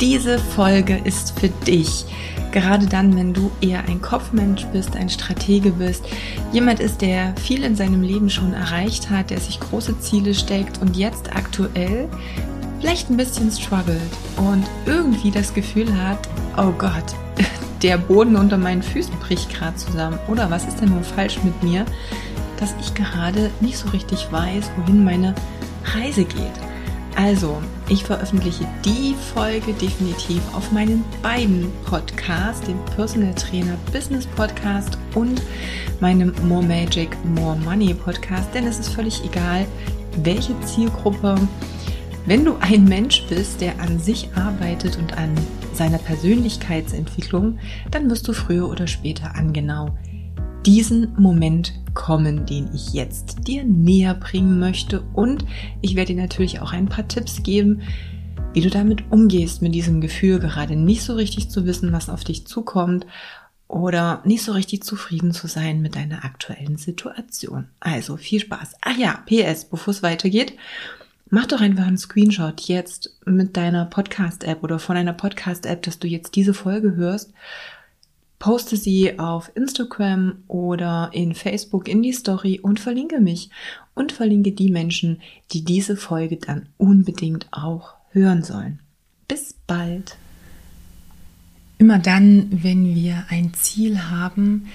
Diese Folge ist für dich. Gerade dann, wenn du eher ein Kopfmensch bist, ein Stratege bist, jemand ist, der viel in seinem Leben schon erreicht hat, der sich große Ziele steckt und jetzt aktuell vielleicht ein bisschen struggelt und irgendwie das Gefühl hat, oh Gott, der Boden unter meinen Füßen bricht gerade zusammen. Oder was ist denn nun falsch mit mir, dass ich gerade nicht so richtig weiß, wohin meine Reise geht. Also, ich veröffentliche die Folge definitiv auf meinen beiden Podcasts, dem Personal Trainer Business Podcast und meinem More Magic, More Money Podcast, denn es ist völlig egal, welche Zielgruppe wenn du ein Mensch bist, der an sich arbeitet und an seiner Persönlichkeitsentwicklung, dann wirst du früher oder später an genau diesen Moment kommen, den ich jetzt dir näher bringen möchte. Und ich werde dir natürlich auch ein paar Tipps geben, wie du damit umgehst, mit diesem Gefühl, gerade nicht so richtig zu wissen, was auf dich zukommt oder nicht so richtig zufrieden zu sein mit deiner aktuellen Situation. Also viel Spaß. Ach ja, PS, bevor es weitergeht. Mach doch einfach einen Screenshot jetzt mit deiner Podcast-App oder von einer Podcast-App, dass du jetzt diese Folge hörst. Poste sie auf Instagram oder in Facebook in die Story und verlinke mich und verlinke die Menschen, die diese Folge dann unbedingt auch hören sollen. Bis bald. Immer dann, wenn wir ein Ziel haben,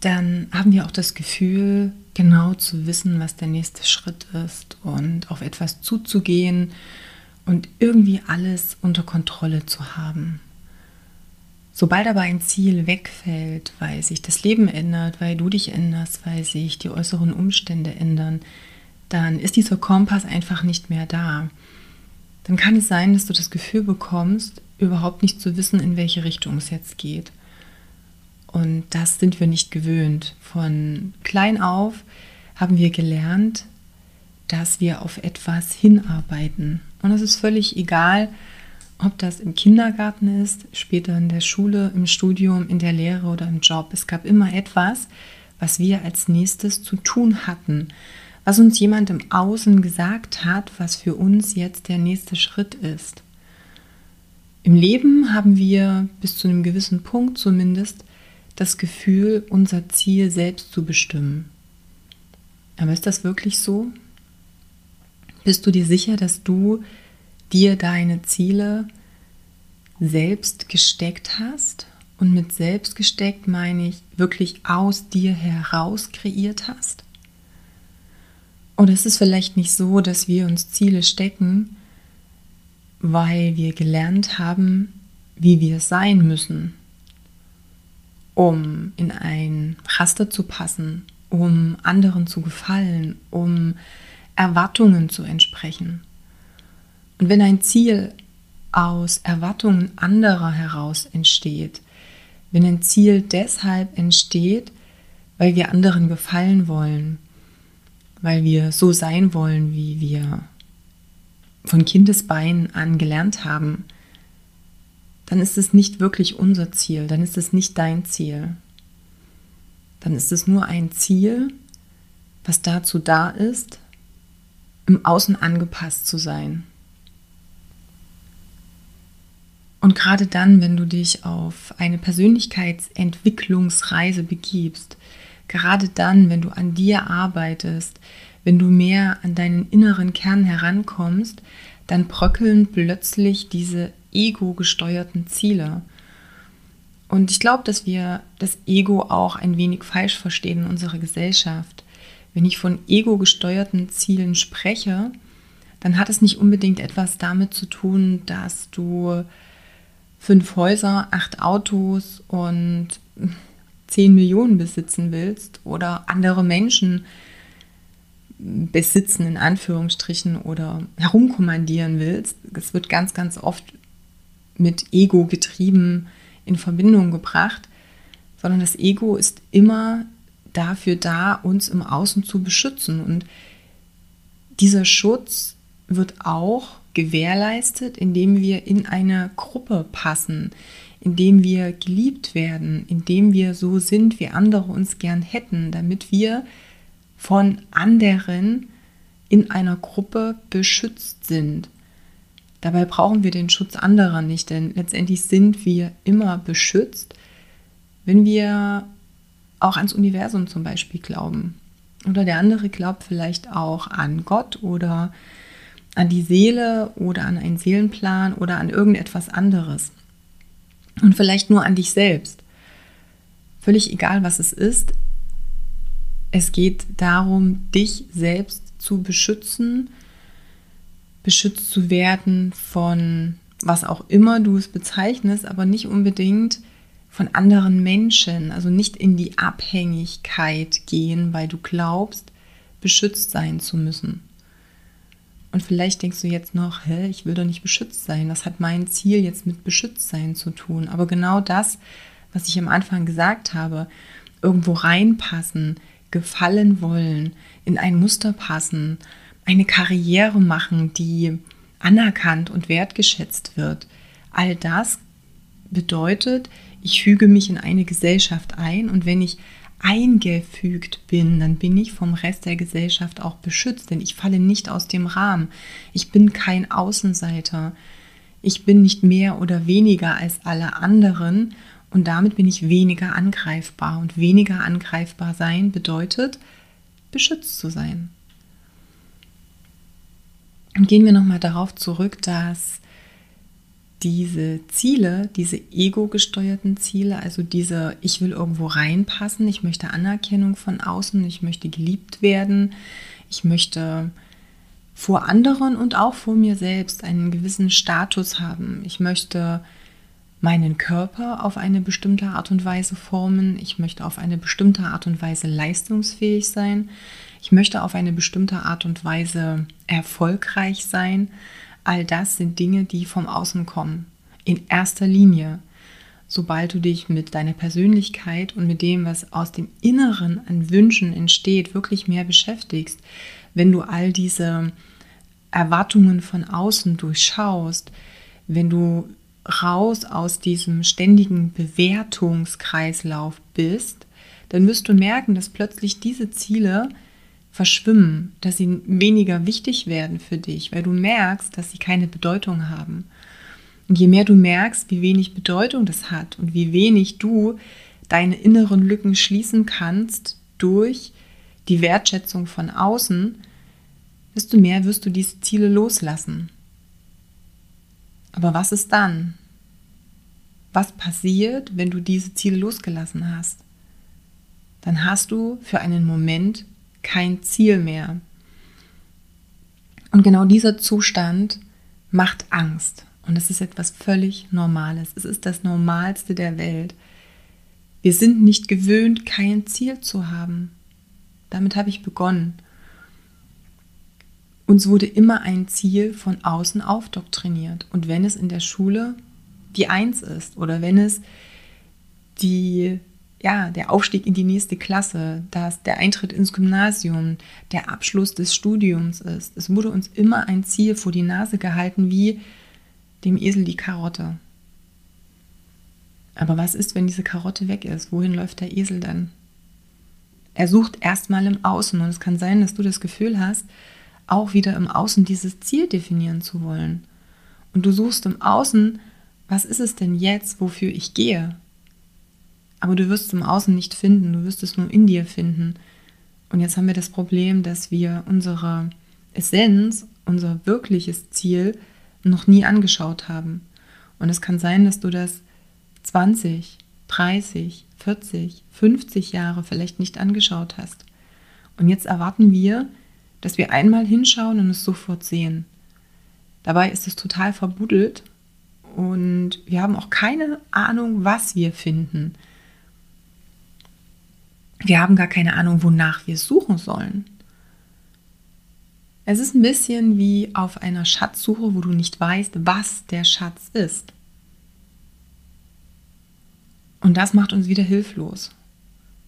dann haben wir auch das Gefühl, genau zu wissen, was der nächste Schritt ist und auf etwas zuzugehen und irgendwie alles unter Kontrolle zu haben. Sobald aber ein Ziel wegfällt, weil sich das Leben ändert, weil du dich änderst, weil sich die äußeren Umstände ändern, dann ist dieser Kompass einfach nicht mehr da. Dann kann es sein, dass du das Gefühl bekommst, überhaupt nicht zu wissen, in welche Richtung es jetzt geht. Und das sind wir nicht gewöhnt. Von klein auf haben wir gelernt, dass wir auf etwas hinarbeiten. Und es ist völlig egal, ob das im Kindergarten ist, später in der Schule, im Studium, in der Lehre oder im Job. Es gab immer etwas, was wir als nächstes zu tun hatten, was uns jemand im Außen gesagt hat, was für uns jetzt der nächste Schritt ist. Im Leben haben wir bis zu einem gewissen Punkt zumindest das Gefühl, unser Ziel selbst zu bestimmen. Aber ist das wirklich so? Bist du dir sicher, dass du dir deine Ziele selbst gesteckt hast? Und mit selbst gesteckt meine ich wirklich aus dir heraus kreiert hast? Ist es vielleicht nicht so, dass wir uns Ziele stecken, weil wir gelernt haben, wie wir sein müssen, um in ein Raster zu passen, um anderen zu gefallen, um Erwartungen zu entsprechen. Und wenn ein Ziel aus Erwartungen anderer heraus entsteht, wenn ein Ziel deshalb entsteht, weil wir anderen gefallen wollen, weil wir so sein wollen, wie wir von Kindesbeinen an gelernt haben, dann ist es nicht wirklich unser Ziel, dann ist es nicht dein Ziel. Dann ist es nur ein Ziel, was dazu da ist, im Außen angepasst zu sein. Und gerade dann, wenn du dich auf eine Persönlichkeitsentwicklungsreise begibst, gerade dann, wenn du an dir arbeitest, wenn du mehr an deinen inneren Kern herankommst, dann bröckeln plötzlich diese ego-gesteuerten Ziele. Und ich glaube, dass wir das Ego auch ein wenig falsch verstehen in unserer Gesellschaft. Wenn ich von ego-gesteuerten Zielen spreche, dann hat es nicht unbedingt etwas damit zu tun, dass du fünf Häuser, acht Autos und zehn Millionen besitzen willst oder andere Menschen besitzen in Anführungsstrichen oder herumkommandieren willst. Es wird ganz, ganz oft mit Ego getrieben in Verbindung gebracht, sondern das Ego ist immer dafür da, uns im Außen zu beschützen. Und dieser Schutz wird auch gewährleistet, indem wir in eine Gruppe passen, indem wir geliebt werden, indem wir so sind, wie andere uns gern hätten, damit wir von anderen in einer Gruppe beschützt sind Dabei brauchen wir den Schutz anderer nicht, denn letztendlich sind wir immer beschützt, wenn wir auch ans Universum zum Beispiel glauben. Oder der andere glaubt vielleicht auch an Gott oder an die Seele oder an einen Seelenplan oder an irgendetwas anderes. Und vielleicht nur an dich selbst. Völlig egal, was es ist. Es geht darum, dich selbst zu beschützen, beschützt zu werden von was auch immer du es bezeichnest, aber nicht unbedingt von anderen Menschen, also nicht in die Abhängigkeit gehen, weil du glaubst, beschützt sein zu müssen. Und vielleicht denkst du jetzt noch, hä, ich will doch nicht beschützt sein. Was hat mein Ziel jetzt mit beschützt sein zu tun? Aber genau das, was ich am Anfang gesagt habe, irgendwo reinpassen, gefallen wollen, in ein Muster passen, eine Karriere machen, die anerkannt und wertgeschätzt wird. All das bedeutet, ich füge mich in eine Gesellschaft ein und wenn ich eingefügt bin, dann bin ich vom Rest der Gesellschaft auch beschützt, denn ich falle nicht aus dem Rahmen. Ich bin kein Außenseiter. Ich bin nicht mehr oder weniger als alle anderen und damit bin ich weniger angreifbar. Und weniger angreifbar sein bedeutet, beschützt zu sein. Und gehen wir nochmal darauf zurück, dass diese Ziele, diese ego-gesteuerten Ziele, also diese, ich will irgendwo reinpassen, ich möchte Anerkennung von außen, ich möchte geliebt werden, ich möchte vor anderen und auch vor mir selbst einen gewissen Status haben. Ich möchte meinen Körper auf eine bestimmte Art und Weise formen. Ich möchte auf eine bestimmte Art und Weise leistungsfähig sein. Ich möchte auf eine bestimmte Art und Weise erfolgreich sein. All das sind Dinge, die vom Außen kommen. In erster Linie. Sobald du dich mit deiner Persönlichkeit und mit dem, was aus dem Inneren an Wünschen entsteht, wirklich mehr beschäftigst, wenn du all diese Erwartungen von außen durchschaust, wenn du raus aus diesem ständigen Bewertungskreislauf bist, dann wirst du merken, dass plötzlich diese Ziele verschwimmen, dass sie weniger wichtig werden für dich, weil du merkst, dass sie keine Bedeutung haben. Und je mehr du merkst, wie wenig Bedeutung das hat und wie wenig du deine inneren Lücken schließen kannst durch die Wertschätzung von außen, desto mehr wirst du diese Ziele loslassen. Aber was ist dann? Was passiert, wenn du diese Ziele losgelassen hast? Dann hast du für einen Moment kein Ziel mehr. Und genau dieser Zustand macht Angst. Und es ist etwas völlig Normales. Es ist das Normalste der Welt. Wir sind nicht gewöhnt, kein Ziel zu haben. Damit habe ich begonnen. Uns wurde immer ein Ziel von außen aufdoktriniert. Und wenn es in der Schule die Eins ist oder wenn es die ja, der Aufstieg in die nächste Klasse, dass der Eintritt ins Gymnasium, der Abschluss des Studiums ist. Es wurde uns immer ein Ziel vor die Nase gehalten, wie dem Esel die Karotte. Aber was ist, wenn diese Karotte weg ist? Wohin läuft der Esel dann? Er sucht erstmal im Außen und es kann sein, dass du das Gefühl hast, auch wieder im Außen dieses Ziel definieren zu wollen. Und du suchst im Außen, was ist es denn jetzt, wofür ich gehe? Aber du wirst es im Außen nicht finden, du wirst es nur in dir finden. Und jetzt haben wir das Problem, dass wir unsere Essenz, unser wirkliches Ziel noch nie angeschaut haben. Und es kann sein, dass du das 20, 30, 40, 50 Jahre vielleicht nicht angeschaut hast. Und jetzt erwarten wir, dass wir einmal hinschauen und es sofort sehen. Dabei ist es total verbuddelt und wir haben auch keine Ahnung, was wir finden. Wir haben gar keine Ahnung, wonach wir suchen sollen. Es ist ein bisschen wie auf einer Schatzsuche, wo du nicht weißt, was der Schatz ist. Und das macht uns wieder hilflos,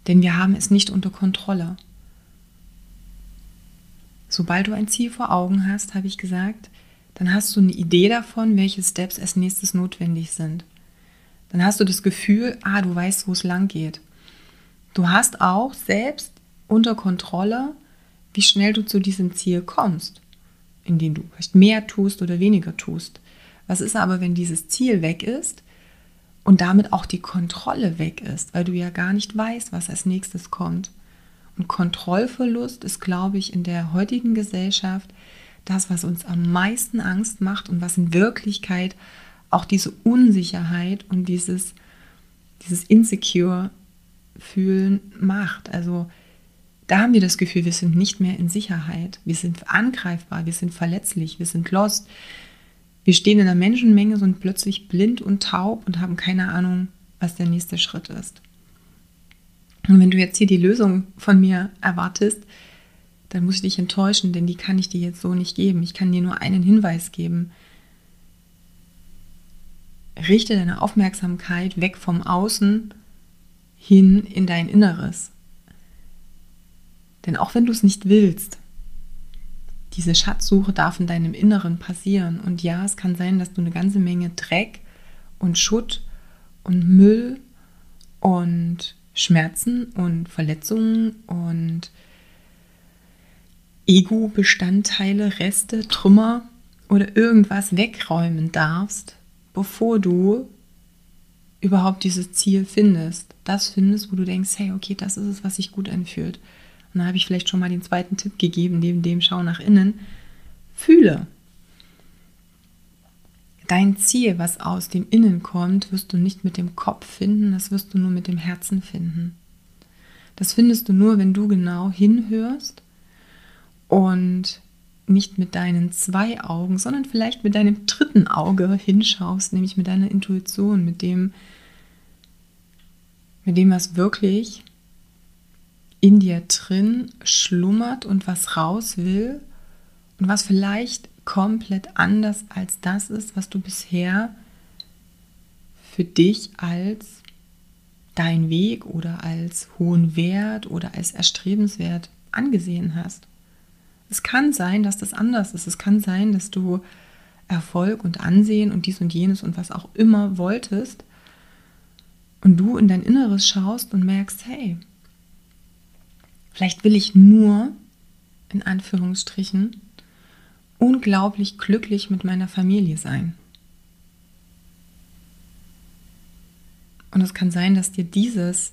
denn wir haben es nicht unter Kontrolle. Sobald du ein Ziel vor Augen hast, habe ich gesagt, dann hast du eine Idee davon, welche Steps als nächstes notwendig sind. Dann hast du das Gefühl, ah, du weißt, wo es lang geht. Du hast auch selbst unter Kontrolle, wie schnell du zu diesem Ziel kommst, indem du vielleicht mehr tust oder weniger tust. Was ist aber, wenn dieses Ziel weg ist und damit auch die Kontrolle weg ist, weil du ja gar nicht weißt, was als nächstes kommt? Und Kontrollverlust ist, glaube ich, in der heutigen Gesellschaft das, was uns am meisten Angst macht und was in Wirklichkeit auch diese Unsicherheit und dieses, dieses Insecure fühlen macht. Also da haben wir das Gefühl, wir sind nicht mehr in Sicherheit, wir sind angreifbar, wir sind verletzlich, wir sind lost. Wir stehen in der Menschenmenge sind plötzlich blind und taub und haben keine Ahnung, was der nächste Schritt ist. Und wenn du jetzt hier die Lösung von mir erwartest, dann muss ich dich enttäuschen, denn die kann ich dir jetzt so nicht geben. Ich kann dir nur einen Hinweis geben. Richte deine Aufmerksamkeit weg vom Außen hin in dein Inneres. Denn auch wenn du es nicht willst, diese Schatzsuche darf in deinem Inneren passieren. Und ja, es kann sein, dass du eine ganze Menge Dreck und Schutt und Müll und Schmerzen und Verletzungen und Ego-Bestandteile, Reste, Trümmer oder irgendwas wegräumen darfst, bevor du überhaupt dieses Ziel findest. Das findest, wo du denkst, hey, okay, das ist es, was sich gut anfühlt. Und da habe ich vielleicht schon mal den zweiten Tipp gegeben, neben dem Schau nach innen. Fühle. Dein Ziel, was aus dem Innen kommt, wirst du nicht mit dem Kopf finden, das wirst du nur mit dem Herzen finden. Das findest du nur, wenn du genau hinhörst und nicht mit deinen zwei Augen, sondern vielleicht mit deinem dritten Auge hinschaust, nämlich mit deiner Intuition, mit dem, mit dem, was wirklich in dir drin schlummert und was raus will und was vielleicht komplett anders als das ist, was du bisher für dich als dein Weg oder als hohen Wert oder als erstrebenswert angesehen hast. Es kann sein, dass das anders ist. Es kann sein, dass du Erfolg und Ansehen und dies und jenes und was auch immer wolltest und du in dein Inneres schaust und merkst, hey, vielleicht will ich nur, in Anführungsstrichen, unglaublich glücklich mit meiner Familie sein. Und es kann sein, dass dir dieses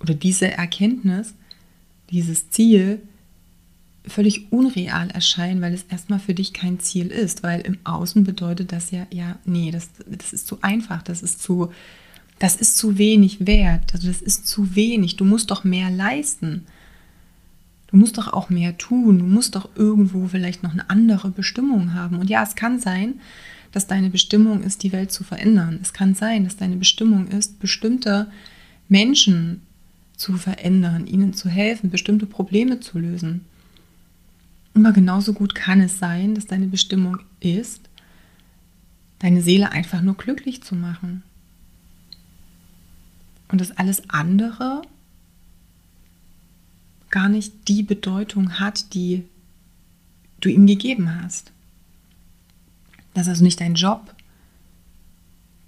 oder diese Erkenntnis, dieses Ziel völlig unreal erscheinen, weil es erstmal für dich kein Ziel ist, weil im Außen bedeutet das ja, ja, nee, das, das ist zu einfach, das ist zu, das ist zu wenig wert, also das ist zu wenig, du musst doch mehr leisten. Du musst doch auch mehr tun, du musst doch irgendwo vielleicht noch eine andere Bestimmung haben. Und ja, es kann sein, dass deine Bestimmung ist, die Welt zu verändern. Es kann sein, dass deine Bestimmung ist, bestimmte Menschen zu verändern, ihnen zu helfen, bestimmte Probleme zu lösen. Aber genauso gut kann es sein, dass deine Bestimmung ist, deine Seele einfach nur glücklich zu machen. Und dass alles andere gar nicht die Bedeutung hat, die du ihm gegeben hast. Dass also nicht dein Job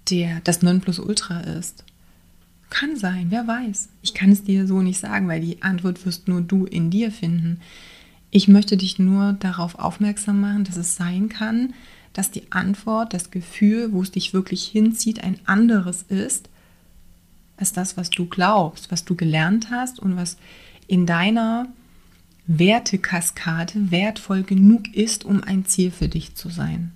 der das Nonplusultra ist. Kann sein, wer weiß. Ich kann es dir so nicht sagen, weil die Antwort wirst nur du in dir finden. Ich möchte dich nur darauf aufmerksam machen, dass es sein kann, dass die Antwort, das Gefühl, wo es dich wirklich hinzieht, ein anderes ist als das, was du glaubst, was du gelernt hast und was in deiner Wertekaskade wertvoll genug ist, um ein Ziel für dich zu sein.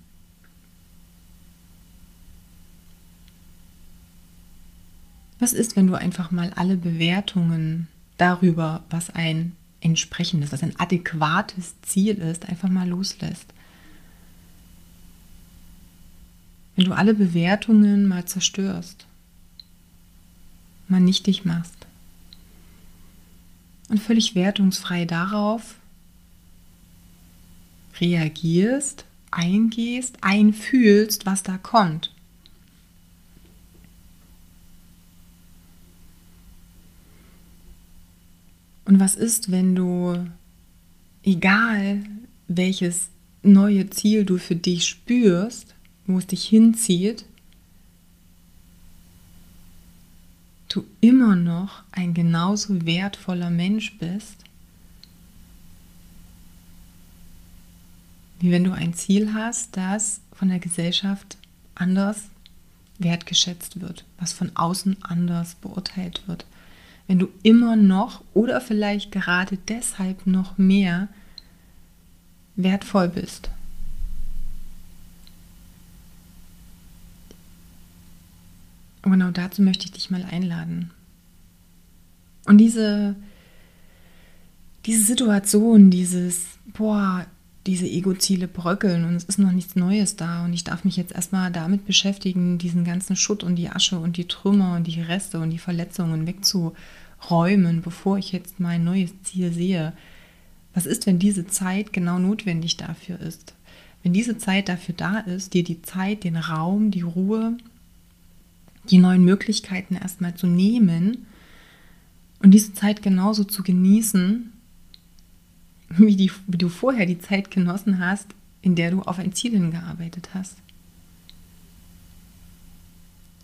Was ist, wenn du einfach mal alle Bewertungen darüber, was ein entsprechendes, was ein adäquates Ziel ist, einfach mal loslässt. Wenn du alle Bewertungen mal zerstörst, mal nichtig machst und völlig wertungsfrei darauf reagierst, eingehst, einfühlst, was da kommt. Und was ist, wenn du, egal welches neue Ziel du für dich spürst, wo es dich hinzieht, du immer noch ein genauso wertvoller Mensch bist, wie wenn du ein Ziel hast, das von der Gesellschaft anders wertgeschätzt wird, was von außen anders beurteilt wird. Wenn du immer noch oder vielleicht gerade deshalb noch mehr wertvoll bist. Und genau dazu möchte ich dich mal einladen. Und diese, diese Situation, dieses, boah, diese Ego-Ziele bröckeln und es ist noch nichts Neues da und ich darf mich jetzt erstmal damit beschäftigen, diesen ganzen Schutt und die Asche und die Trümmer und die Reste und die Verletzungen wegzuräumen, bevor ich jetzt mein neues Ziel sehe. Was ist, wenn diese Zeit genau notwendig dafür ist? Wenn diese Zeit dafür da ist, dir die Zeit, den Raum, die Ruhe, die neuen Möglichkeiten erstmal zu nehmen und diese Zeit genauso zu genießen, wie, die, wie du vorher die Zeit genossen hast, in der du auf ein Ziel hingearbeitet hast.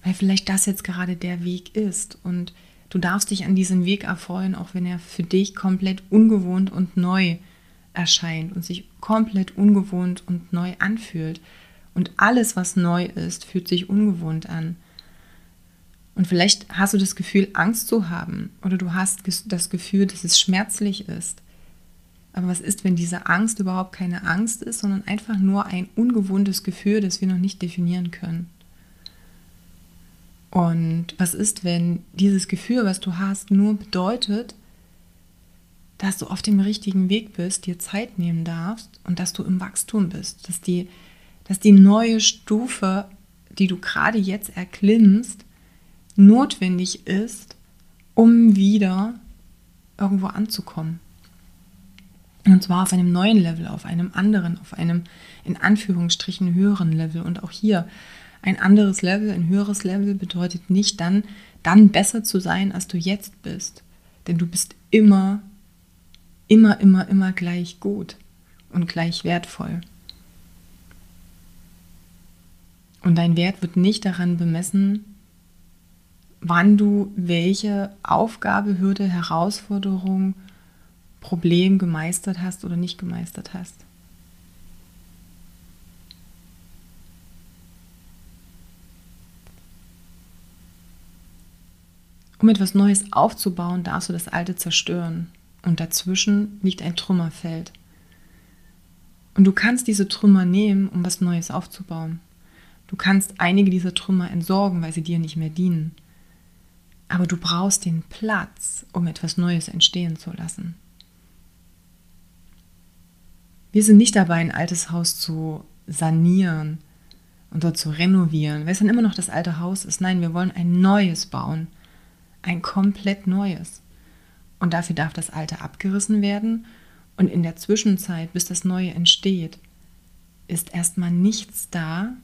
Weil vielleicht das jetzt gerade der Weg ist und du darfst dich an diesem Weg erfreuen, auch wenn er für dich komplett ungewohnt und neu erscheint und sich komplett ungewohnt und neu anfühlt. Und alles, was neu ist, fühlt sich ungewohnt an. Und vielleicht hast du das Gefühl, Angst zu haben oder du hast das Gefühl, dass es schmerzlich ist. Aber was ist, wenn diese Angst überhaupt keine Angst ist, sondern einfach nur ein ungewohntes Gefühl, das wir noch nicht definieren können? Und was ist, wenn dieses Gefühl, was du hast, nur bedeutet, dass du auf dem richtigen Weg bist, dir Zeit nehmen darfst und dass du im Wachstum bist, dass die, dass die neue Stufe, die du gerade jetzt erklimmst, notwendig ist, um wieder irgendwo anzukommen. Und zwar auf einem neuen Level, auf einem anderen, auf einem in Anführungsstrichen höheren Level. Und auch hier ein anderes Level, ein höheres Level bedeutet nicht dann, dann besser zu sein, als du jetzt bist. Denn du bist immer, immer, immer, immer gleich gut und gleich wertvoll. Und dein Wert wird nicht daran bemessen, wann du welche Aufgabe, Hürde, Herausforderung, Problem gemeistert hast oder nicht gemeistert hast. Um etwas Neues aufzubauen, darfst du das Alte zerstören. Und dazwischen liegt ein Trümmerfeld. Und du kannst diese Trümmer nehmen, um was Neues aufzubauen. Du kannst einige dieser Trümmer entsorgen, weil sie dir nicht mehr dienen. Aber du brauchst den Platz, um etwas Neues entstehen zu lassen. Wir sind nicht dabei, ein altes Haus zu sanieren und dort zu renovieren, weil es dann immer noch das alte Haus ist. Nein, wir wollen ein neues bauen. Ein komplett neues. Und dafür darf das alte abgerissen werden. Und in der Zwischenzeit, bis das neue entsteht, ist erstmal nichts da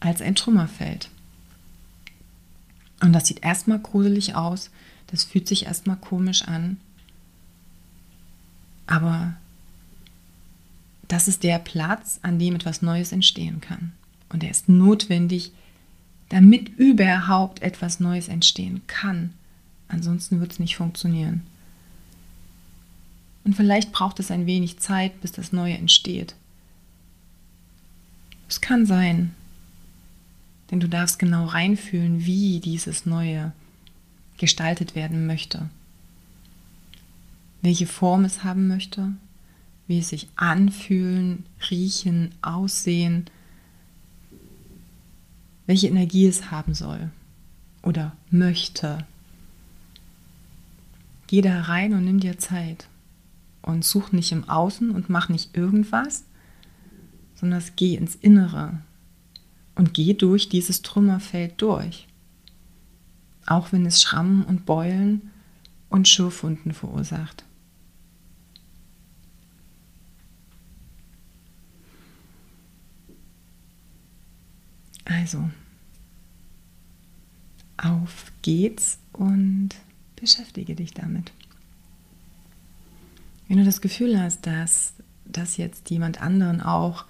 als ein Trümmerfeld. Und das sieht erstmal gruselig aus, das fühlt sich erstmal komisch an. Aber das ist der Platz, an dem etwas Neues entstehen kann. Und er ist notwendig, damit überhaupt etwas Neues entstehen kann. Ansonsten wird es nicht funktionieren. Und vielleicht braucht es ein wenig Zeit, bis das Neue entsteht. Es kann sein, denn du darfst genau reinfühlen, wie dieses Neue gestaltet werden möchte. Welche Form es haben möchte, wie es sich anfühlen, riechen, aussehen, welche Energie es haben soll oder möchte. Geh da rein und nimm dir Zeit und such nicht im Außen und mach nicht irgendwas, sondern geh ins Innere, und geh durch dieses Trümmerfeld durch. Auch wenn es Schrammen und Beulen und Schürfwunden verursacht. Also, auf geht's und beschäftige dich damit. Wenn du das Gefühl hast, dass das jetzt jemand anderen auch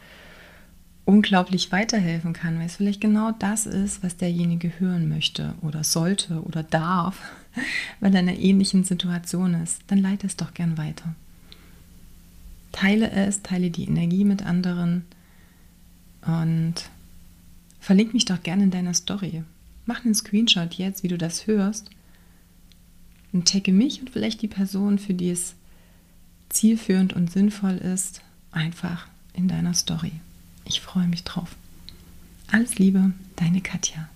unglaublich weiterhelfen kann, weil es vielleicht genau das ist, was derjenige hören möchte oder sollte oder darf, weil er in einer ähnlichen Situation ist, dann leite es doch gern weiter. Teile es, teile die Energie mit anderen. Und verlink mich doch gerne in deiner Story. Mach einen Screenshot jetzt, wie du das hörst. Und tagge mich und vielleicht die Person, für die es zielführend und sinnvoll ist, einfach in deiner Story. Ich freue mich drauf. Alles Liebe, deine Katja.